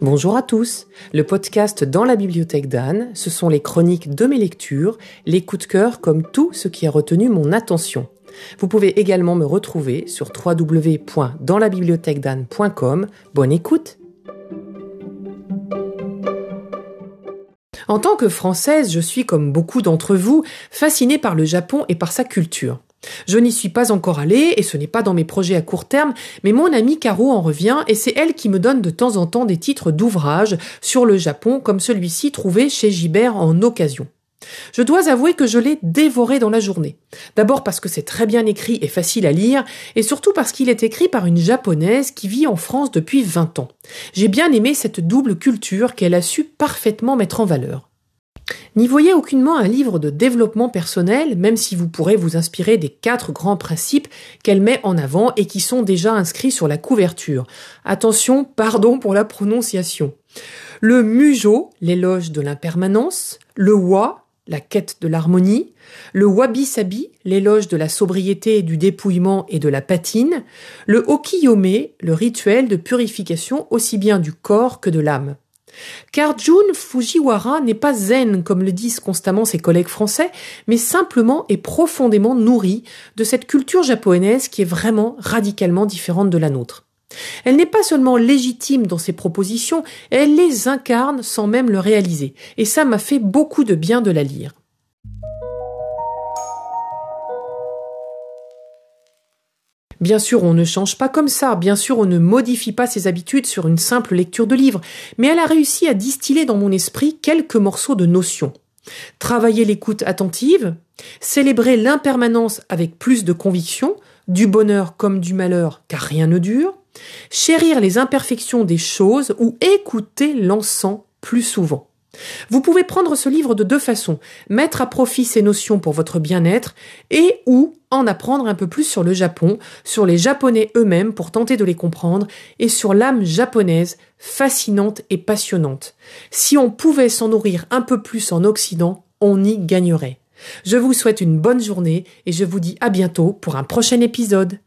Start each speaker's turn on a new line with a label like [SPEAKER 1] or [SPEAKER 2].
[SPEAKER 1] Bonjour à tous. Le podcast Dans la bibliothèque d'Anne, ce sont les chroniques de mes lectures, les coups de cœur comme tout ce qui a retenu mon attention. Vous pouvez également me retrouver sur www.danslabibliothèquedanne.com. Bonne écoute. En tant que Française, je suis, comme beaucoup d'entre vous, fascinée par le Japon et par sa culture. Je n'y suis pas encore allée et ce n'est pas dans mes projets à court terme, mais mon amie Caro en revient et c'est elle qui me donne de temps en temps des titres d'ouvrages sur le Japon comme celui-ci trouvé chez Gibert en occasion. Je dois avouer que je l'ai dévoré dans la journée. D'abord parce que c'est très bien écrit et facile à lire, et surtout parce qu'il est écrit par une japonaise qui vit en France depuis 20 ans. J'ai bien aimé cette double culture qu'elle a su parfaitement mettre en valeur. N'y voyez aucunement un livre de développement personnel, même si vous pourrez vous inspirer des quatre grands principes qu'elle met en avant et qui sont déjà inscrits sur la couverture. Attention, pardon pour la prononciation. Le mujo, l'éloge de l'impermanence, le wa, la quête de l'harmonie, le wabi-sabi, l'éloge de la sobriété, du dépouillement et de la patine, le okiyome, le rituel de purification aussi bien du corps que de l'âme. Car Jun Fujiwara n'est pas zen comme le disent constamment ses collègues français, mais simplement et profondément nourri de cette culture japonaise qui est vraiment radicalement différente de la nôtre. Elle n'est pas seulement légitime dans ses propositions, elle les incarne sans même le réaliser, et ça m'a fait beaucoup de bien de la lire. Bien sûr, on ne change pas comme ça, bien sûr, on ne modifie pas ses habitudes sur une simple lecture de livre, mais elle a réussi à distiller dans mon esprit quelques morceaux de notions. Travailler l'écoute attentive, célébrer l'impermanence avec plus de conviction, du bonheur comme du malheur, car rien ne dure, chérir les imperfections des choses ou écouter l'encens plus souvent. Vous pouvez prendre ce livre de deux façons, mettre à profit ces notions pour votre bien-être et ou en apprendre un peu plus sur le Japon, sur les Japonais eux-mêmes pour tenter de les comprendre et sur l'âme japonaise fascinante et passionnante. Si on pouvait s'en nourrir un peu plus en Occident, on y gagnerait. Je vous souhaite une bonne journée et je vous dis à bientôt pour un prochain épisode.